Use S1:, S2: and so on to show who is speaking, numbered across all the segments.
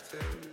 S1: attractive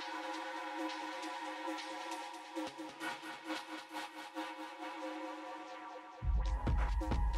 S1: Thank you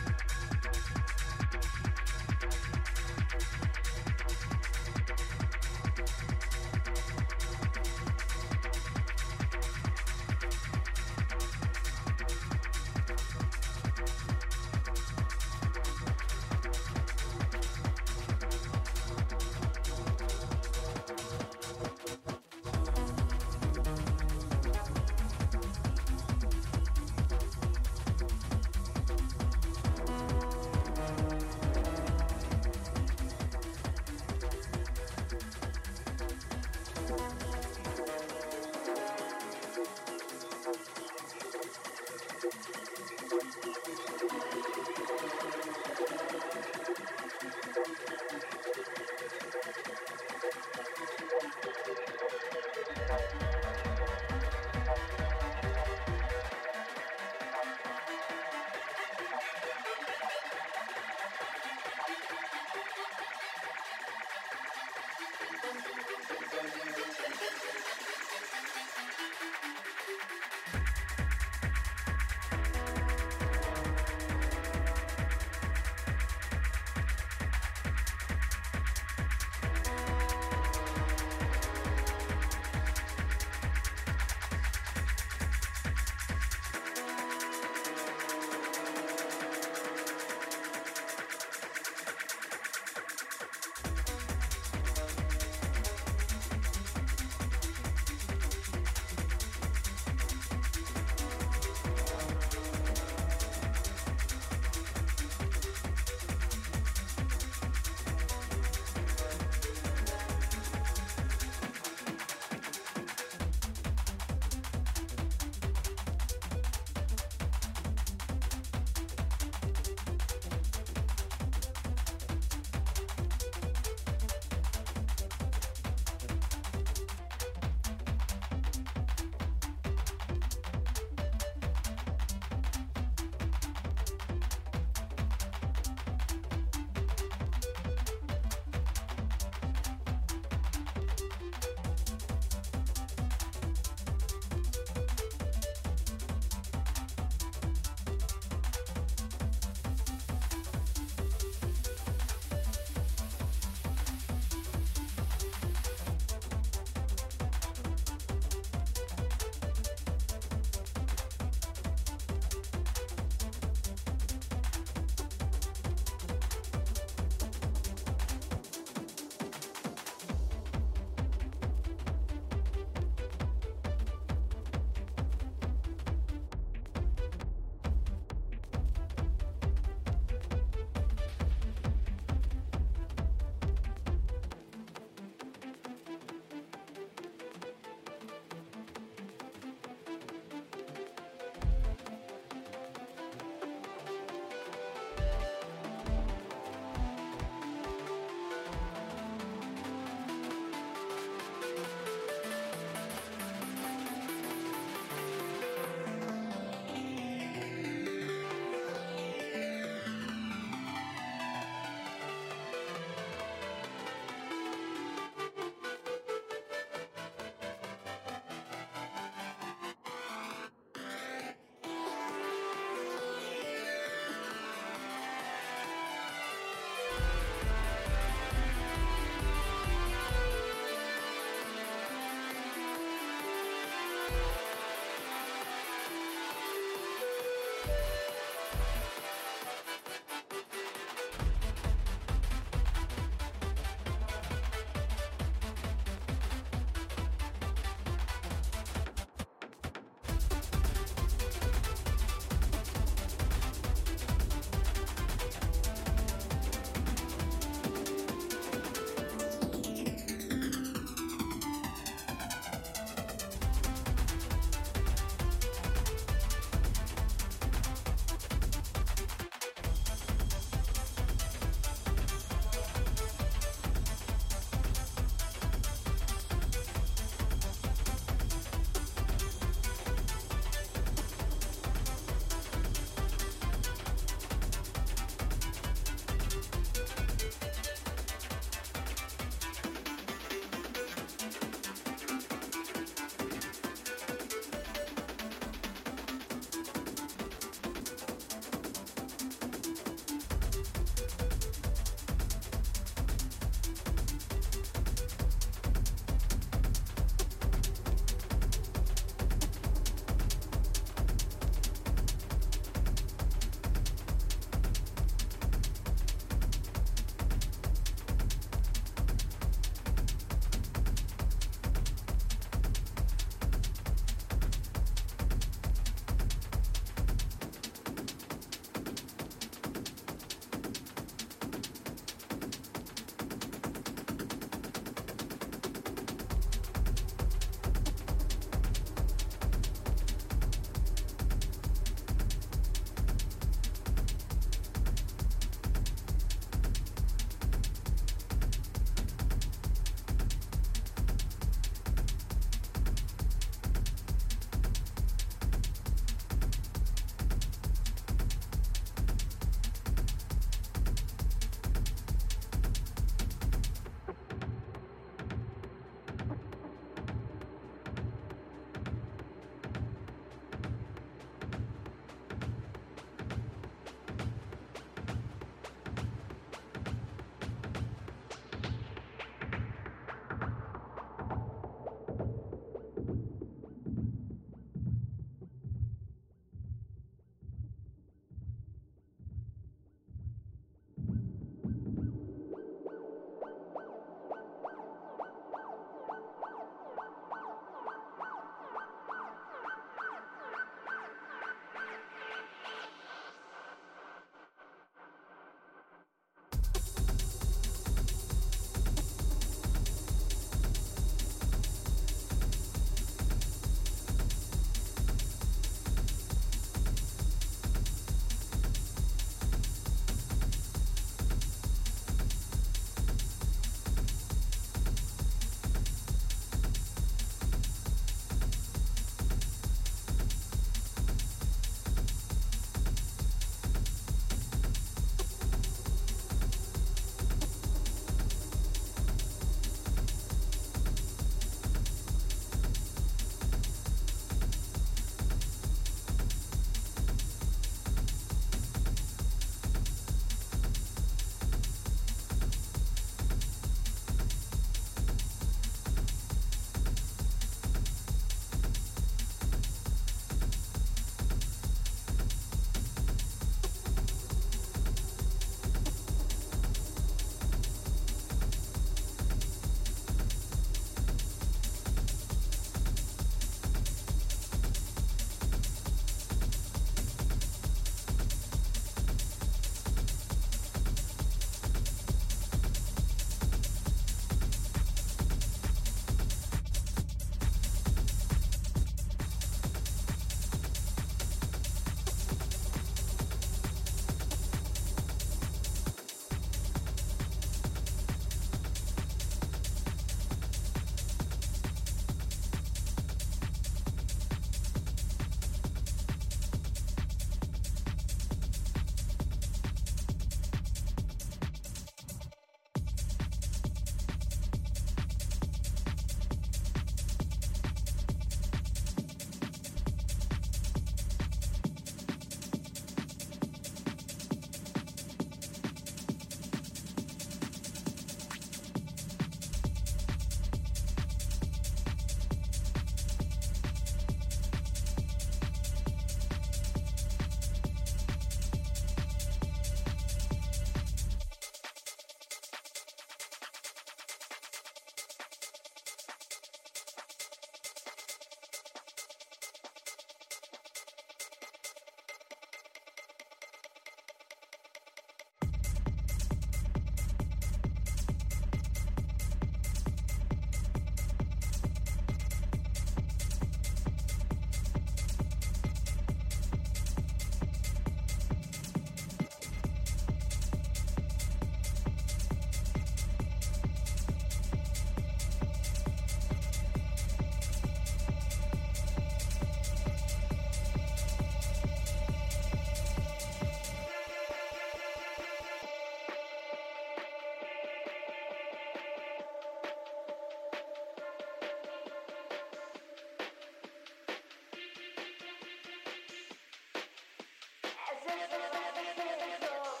S2: ハハハハ!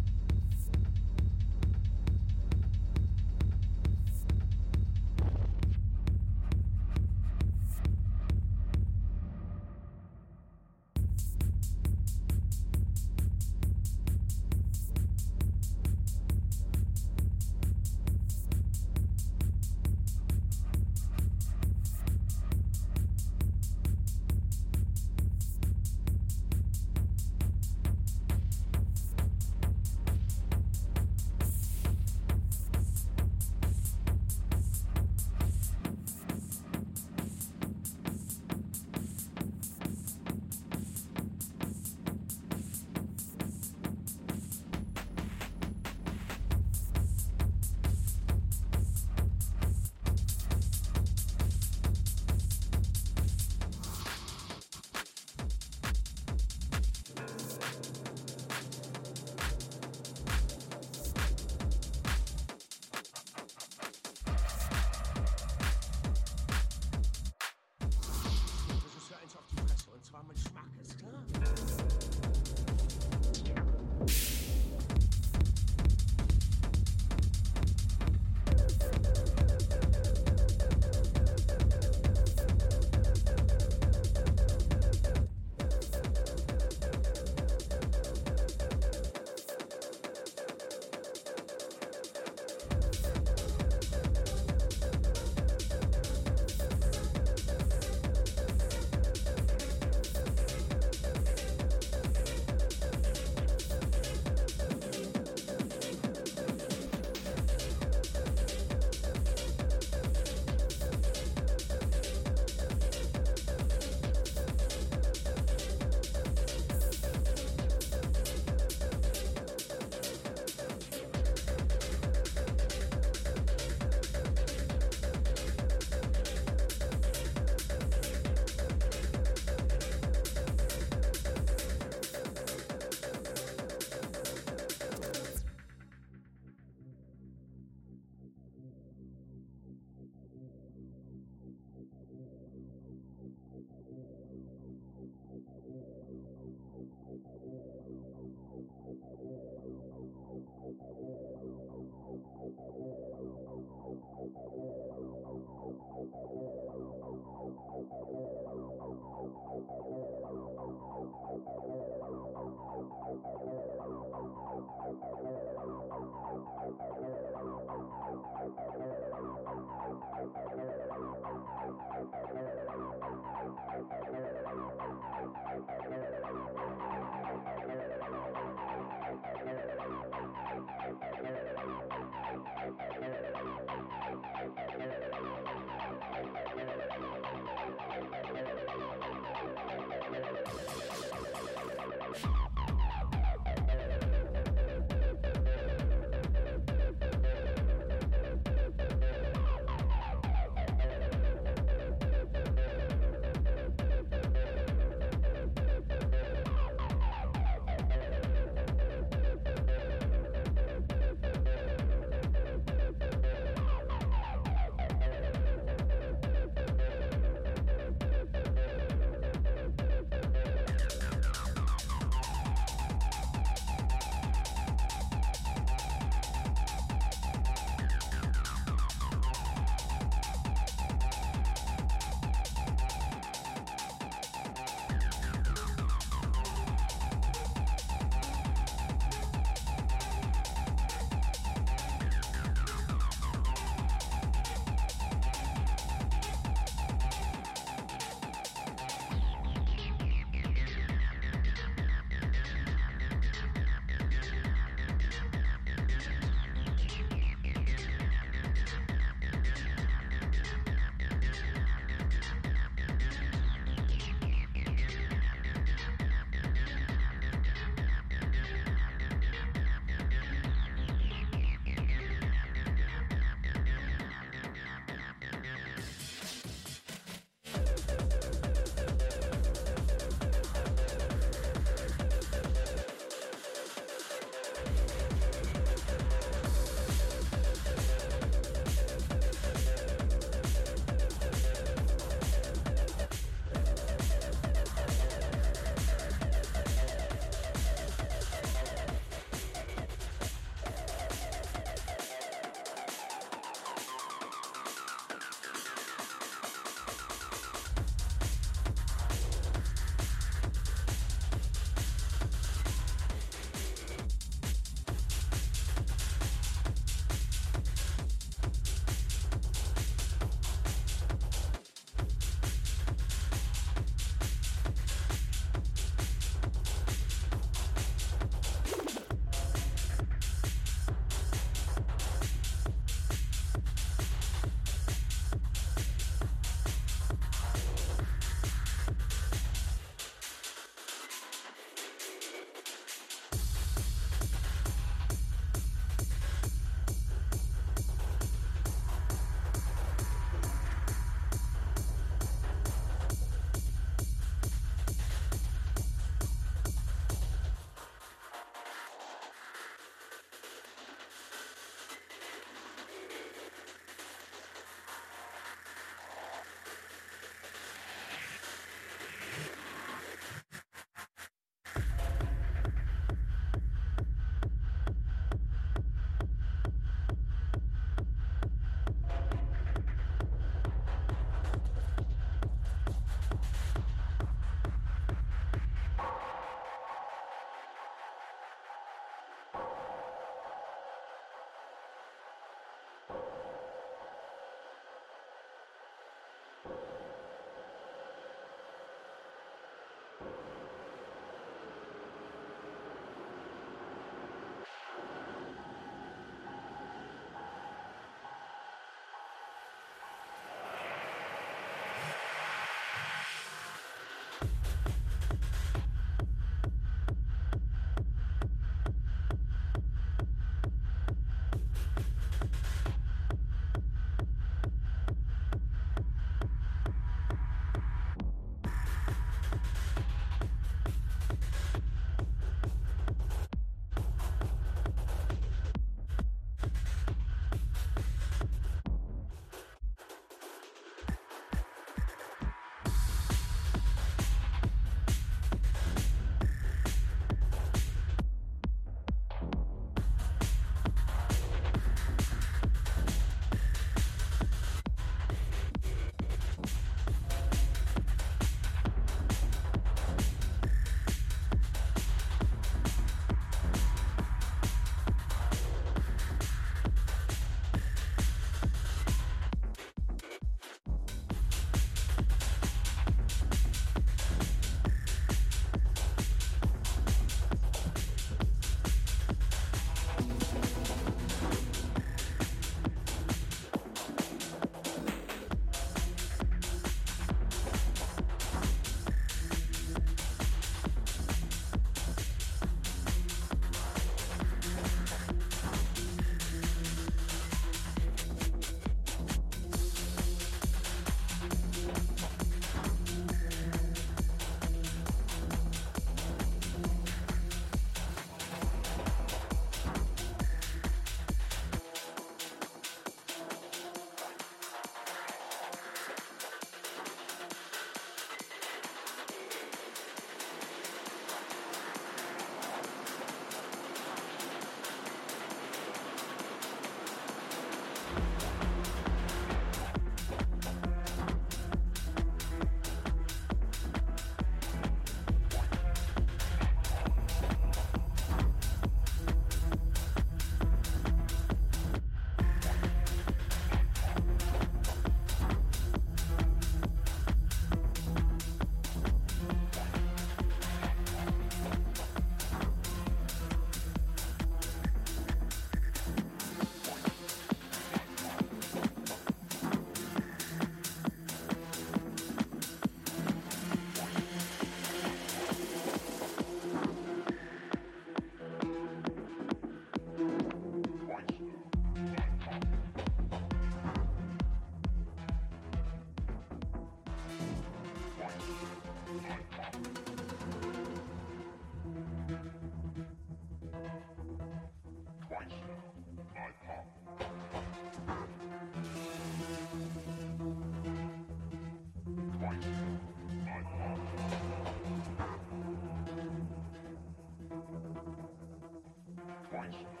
S2: church.